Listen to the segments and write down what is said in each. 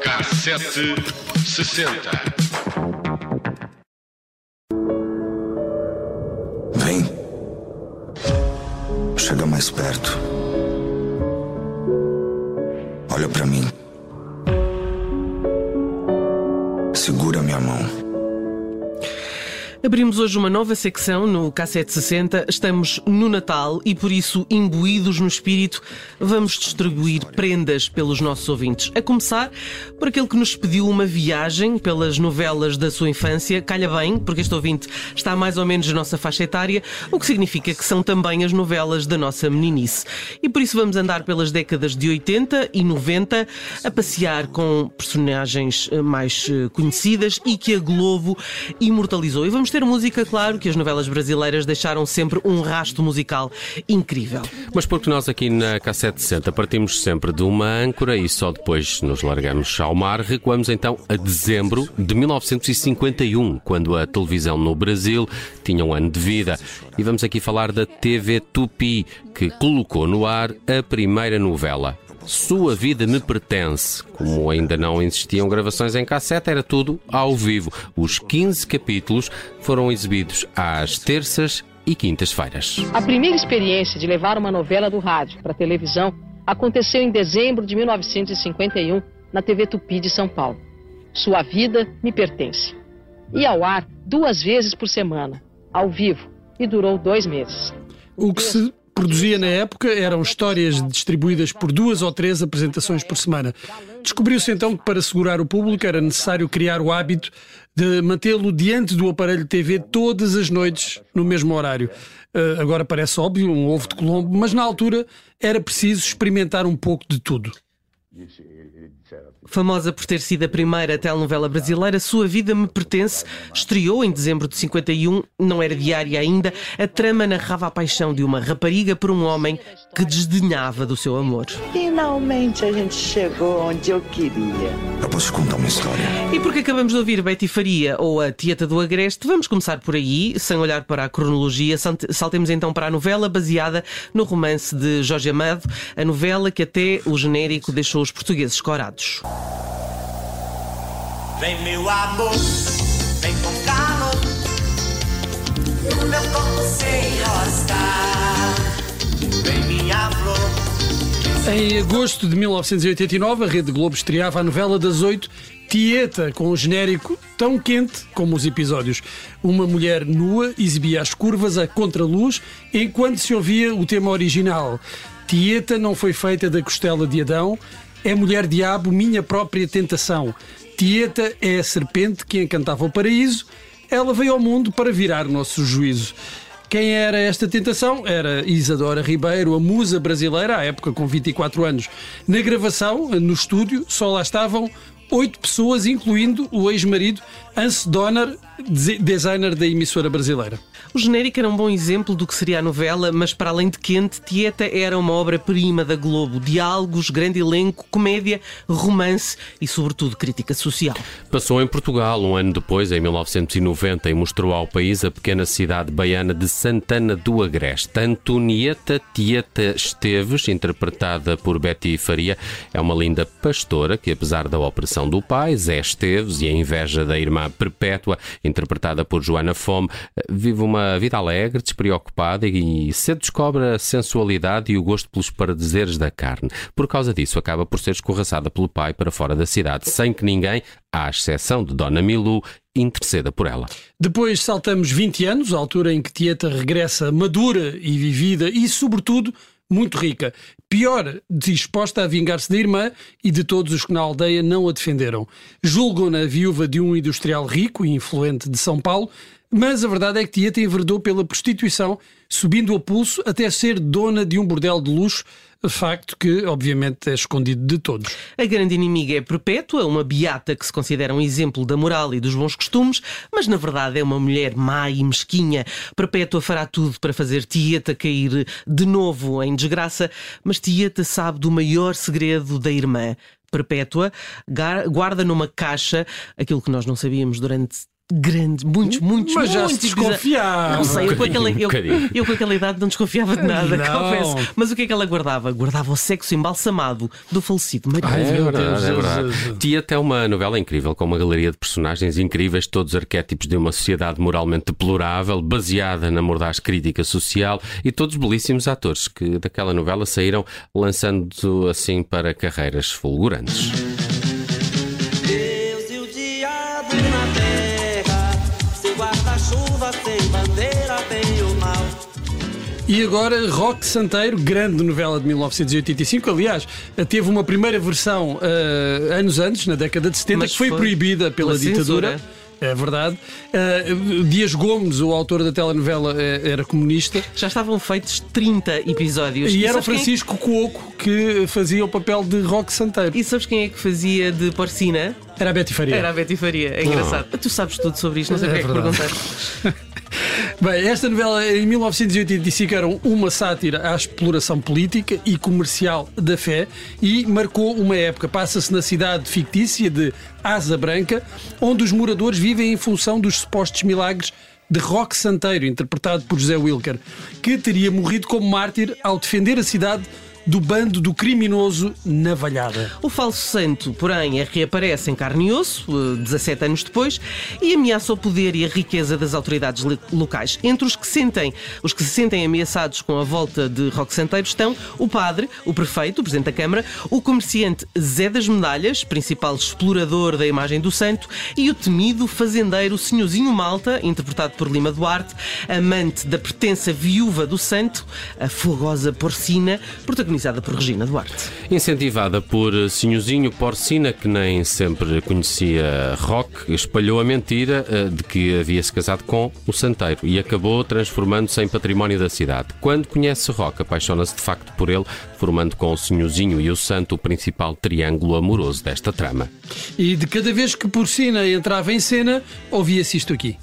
Cassete sessenta. Vem. Chega mais perto. Olha pra mim. Segura minha mão. Abrimos hoje uma nova secção no K760. Estamos no Natal e, por isso, imbuídos no espírito, vamos distribuir prendas pelos nossos ouvintes. A começar por aquele que nos pediu uma viagem pelas novelas da sua infância. Calha bem, porque este ouvinte está mais ou menos na nossa faixa etária, o que significa que são também as novelas da nossa meninice. E por isso vamos andar pelas décadas de 80 e 90 a passear com personagens eh, mais eh, conhecidas e que a Globo imortalizou. E vamos ter ter música, claro, que as novelas brasileiras deixaram sempre um rasto musical incrível. Mas porque nós aqui na Cassete 60 partimos sempre de uma âncora e só depois nos largamos ao mar, recuamos então a dezembro de 1951, quando a televisão no Brasil tinha um ano de vida. E vamos aqui falar da TV Tupi, que colocou no ar a primeira novela. Sua Vida Me Pertence. Como ainda não existiam gravações em cassete, era tudo ao vivo. Os 15 capítulos foram exibidos às terças e quintas-feiras. A primeira experiência de levar uma novela do rádio para a televisão aconteceu em dezembro de 1951 na TV Tupi de São Paulo. Sua Vida Me Pertence. E ao ar duas vezes por semana, ao vivo, e durou dois meses. O que se produzia na época eram histórias distribuídas por duas ou três apresentações por semana. Descobriu-se então que para segurar o público era necessário criar o hábito de mantê-lo diante do aparelho TV todas as noites no mesmo horário. Uh, agora parece óbvio, um ovo de Colombo, mas na altura era preciso experimentar um pouco de tudo. Famosa por ter sido a primeira telenovela brasileira, Sua Vida Me Pertence, estreou em dezembro de 51, não era diária ainda. A trama narrava a paixão de uma rapariga por um homem que desdenhava do seu amor. Finalmente a gente chegou onde eu queria. Eu posso contar uma história. E porque acabamos de ouvir Betty Faria ou a Tieta do Agreste, vamos começar por aí, sem olhar para a cronologia. Saltemos então para a novela baseada no romance de Jorge Amado, a novela que até o genérico deixou os portugueses corados. Vem meu amor, vem No meu corpo sem Vem minha flor Em agosto de 1989, a Rede Globo estreava a novela das oito Tieta, com o genérico tão quente como os episódios. Uma mulher nua exibia as curvas a contraluz enquanto se ouvia o tema original. Tieta não foi feita da costela de Adão, é mulher diabo, minha própria tentação. Tieta é a serpente que encantava o paraíso. Ela veio ao mundo para virar o nosso juízo. Quem era esta tentação? Era Isadora Ribeiro, a musa brasileira, à época com 24 anos. Na gravação, no estúdio, só lá estavam oito pessoas, incluindo o ex-marido Anse Donner, designer da emissora brasileira. O genérico era um bom exemplo do que seria a novela, mas para além de quente, Tieta era uma obra-prima da Globo. Diálogos, grande elenco, comédia, romance e, sobretudo, crítica social. Passou em Portugal um ano depois, em 1990, e mostrou ao país a pequena cidade baiana de Santana do Agreste. Antonieta Tieta Esteves, interpretada por Betty Faria, é uma linda pastora que, apesar da opressão do pai, Zé Esteves, e a inveja da irmã Perpétua, interpretada por Joana Fome, vive uma vida alegre, despreocupada e cedo descobre a sensualidade e o gosto pelos paradiseres da carne. Por causa disso, acaba por ser escorraçada pelo pai para fora da cidade, sem que ninguém, à exceção de Dona Milu, interceda por ela. Depois saltamos 20 anos, a altura em que Tieta regressa madura e vivida e, sobretudo, muito rica. Pior, disposta a vingar-se da irmã e de todos os que na aldeia não a defenderam. Julgam-na viúva de um industrial rico e influente de São Paulo, mas a verdade é que Tieta enverdou pela prostituição, subindo a pulso até ser dona de um bordel de luxo, facto que, obviamente, é escondido de todos. A grande inimiga é Perpétua, uma beata que se considera um exemplo da moral e dos bons costumes, mas na verdade é uma mulher má e mesquinha. Perpétua fará tudo para fazer Tieta cair de novo em desgraça, mas Tieta sabe do maior segredo da irmã. Perpétua guarda numa caixa aquilo que nós não sabíamos durante grandes, muitos, muitos, Mas já muitos desconfiava. Não sei, eu com, aquela, eu, eu com aquela idade não desconfiava de nada, Não. confesso. Mas o que é que ela guardava? Guardava o sexo embalsamado do falecido marido. Ai, É verdade, Deus, é verdade. Deus. Tieta é uma novela incrível, com uma galeria de personagens incríveis, todos arquétipos de uma sociedade moralmente deplorável, baseada na mordaz crítica social e todos belíssimos atores que daquela novela saíram lançando assim para carreiras fulgurantes. E agora, Rock Santeiro, grande novela de 1985. Aliás, teve uma primeira versão ah, anos antes, na década de 70, Mas que foi, foi proibida pela pela ditadura. censura. É verdade. Ah, Dias Gomes, o autor da telenovela, eh, era comunista. Já estavam feitos 30 episódios. E era o quem é- Francisco Cuoco que fazia o papel de Rock Santeiro. E sabes quem é que fazia de porcina? Era a Betty Faria. Era a Betty Faria. É engraçado. Tu sabes tudo sobre isto, não sei o É que é que perguntar. Bem, esta novela em 1985 era uma sátira à exploração política e comercial da fé e marcou uma época. Passa-se na cidade fictícia de Asa Branca, onde os moradores vivem em função dos supostos milagres de Roque Santeiro, interpretado por José Wilker, que teria morrido como mártir ao defender a cidade do bando do criminoso Navalhada. O falso santo, porém, reaparece em carne e osso, eh, 17 anos depois, e ameaça o poder e a riqueza das autoridades locais. Entre os que, sentem, os que se sentem ameaçados com a volta de Roque Santeiro estão o padre, o prefeito, o presidente da Câmara, o comerciante Zé das Medalhas, principal explorador da imagem do santo, e o temido fazendeiro Senhorzinho Malta, interpretado por Lima Duarte, amante da pertença viúva do santo, a fogosa porcina, protagonizada por Regina Duarte. Incentivada por Sinhozinho Porcina, que nem sempre conhecia Rock, espalhou a mentira eh, de que havia se casado com o Santeiro e acabou transformando-se em património da cidade. Quando conhece Rock, apaixona-se de facto por ele, formando com o Sinhozinho e o Santo o principal triângulo amoroso desta trama. E de cada vez que Porcina entrava em cena, ouvia-se isto aqui.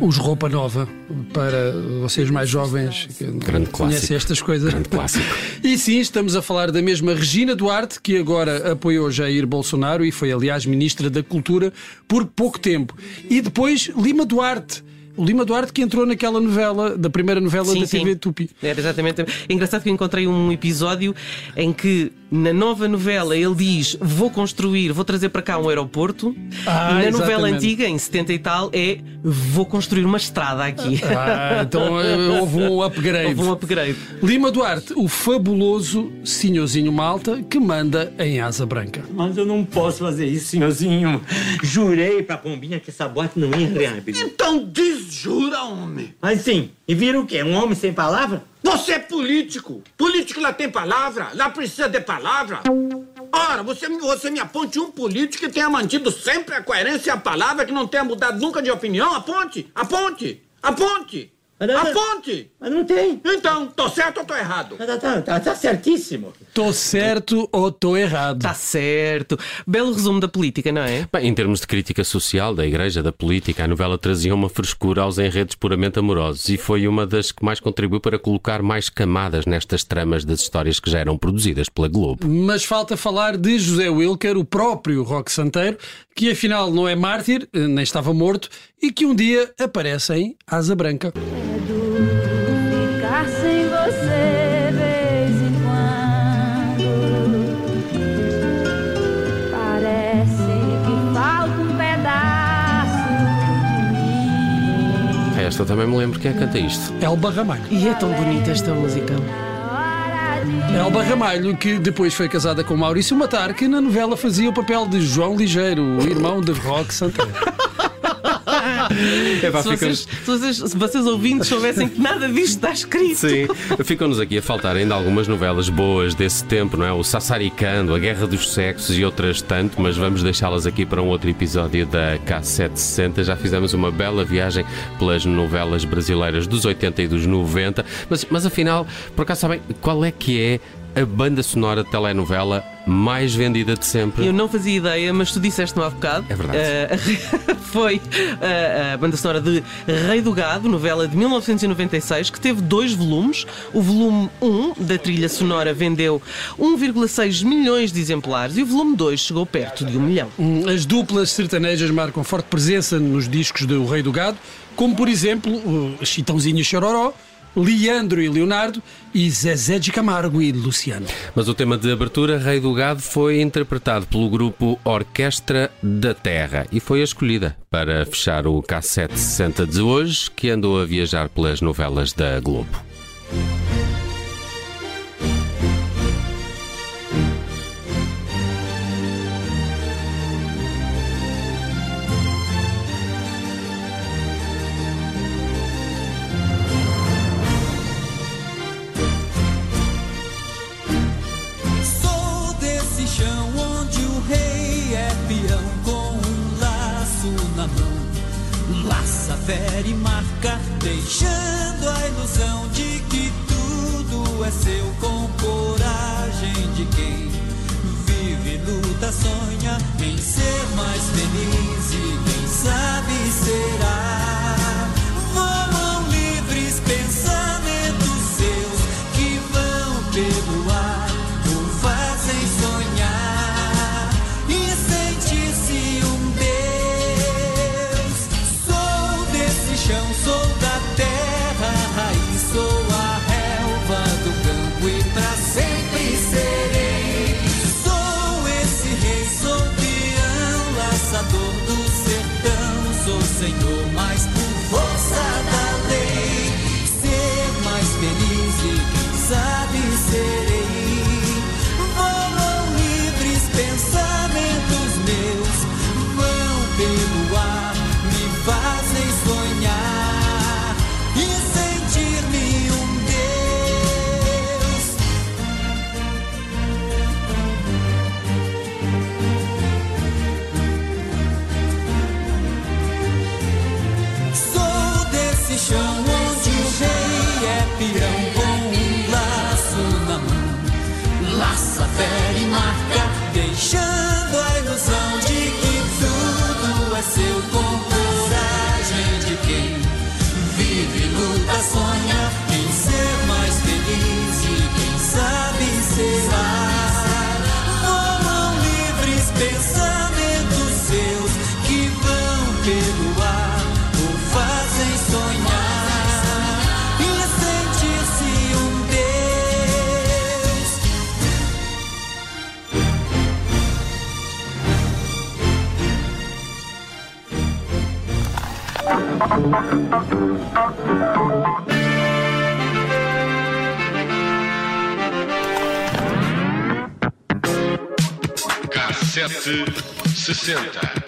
Os Roupa Nova, para vocês mais jovens que Grande conhecem clássico. estas coisas. Grande clássico. E sim, estamos a falar da mesma Regina Duarte, que agora apoiou Jair Bolsonaro e foi, aliás, Ministra da Cultura por pouco tempo. E depois Lima Duarte. O Lima Duarte que entrou naquela novela, da primeira novela Sim, da sim. TV Tupi. Era exatamente. É engraçado que eu encontrei um episódio em que, na nova novela, ele diz: Vou construir, vou trazer para cá um aeroporto. Ah, e na novela exatamente. antiga, em 70 e tal, é: Vou construir uma estrada aqui. Ah, então eh, houve um upgrade. Houve um upgrade. Lima Duarte, o fabuloso senhorzinho Malta que manda em Asa Branca. Mas eu não posso fazer isso, senhorzinho. Jurei pra Pombinha que essa boate não ia reabrir. Então desjura, homem. Mas sim, e vira o quê? Um homem sem palavra? Você é político. Político lá tem palavra, lá precisa de palavra. Ora, você, você me aponte um político que tenha mantido sempre a coerência e a palavra, que não tenha mudado nunca de opinião. Aponte, aponte, aponte, Mas não- aponte. Mas não tem. Então, tô certo ou tô errado? Tá, tá, tá, tá certíssimo. Tô certo ou tô errado? Está certo. Belo resumo da política, não é? Bem, em termos de crítica social, da igreja, da política, a novela trazia uma frescura aos enredos puramente amorosos e foi uma das que mais contribuiu para colocar mais camadas nestas tramas das histórias que já eram produzidas pela Globo. Mas falta falar de José Wilker, o próprio Roque Santeiro, que afinal não é mártir, eh, nem estava morto, e que um dia aparece em Asa Branca. Ficar sem você vez em quando Parece que falta um pedaço de mim Esta também me lembro quem é que canta isto. Elba Ramalho. E é tão bonita esta música. Elba Ramalho, que depois foi casada com Maurício Matar, que na novela fazia o papel de João Ligeiro, o irmão de Roque Santeiro. Se vocês, se, vocês, se vocês ouvintes soubessem que nada disto está escrito. Sim, ficam-nos aqui a faltar ainda algumas novelas boas desse tempo, não é? O Sassaricando, A Guerra dos Sexos e outras tanto, mas vamos deixá-las aqui para um outro episódio da K760. Já fizemos uma bela viagem pelas novelas brasileiras dos 80 e dos 90, mas, mas afinal, por acaso sabem qual é que é a banda sonora de telenovela mais vendida de sempre. Eu não fazia ideia, mas tu disseste-me há bocado. É verdade. Uh, foi uh, a banda sonora de Rei do Gado, novela de 1996, que teve dois volumes. O volume 1 da trilha sonora vendeu 1,6 milhões de exemplares e o volume 2 chegou perto de um milhão. Hum, As duplas sertanejas marcam forte presença nos discos do Rei do Gado, como por exemplo o Chitãozinho e Chororó, Leandro e Leonardo e Zezé de Camargo e Luciano. Mas o tema de abertura, Rei do Gado, foi interpretado pelo grupo Orquestra da Terra e foi a escolhida para fechar o K7 60 de hoje, que andou a viajar pelas novelas da Globo. Seu com coragem de quem vive, luta, K760.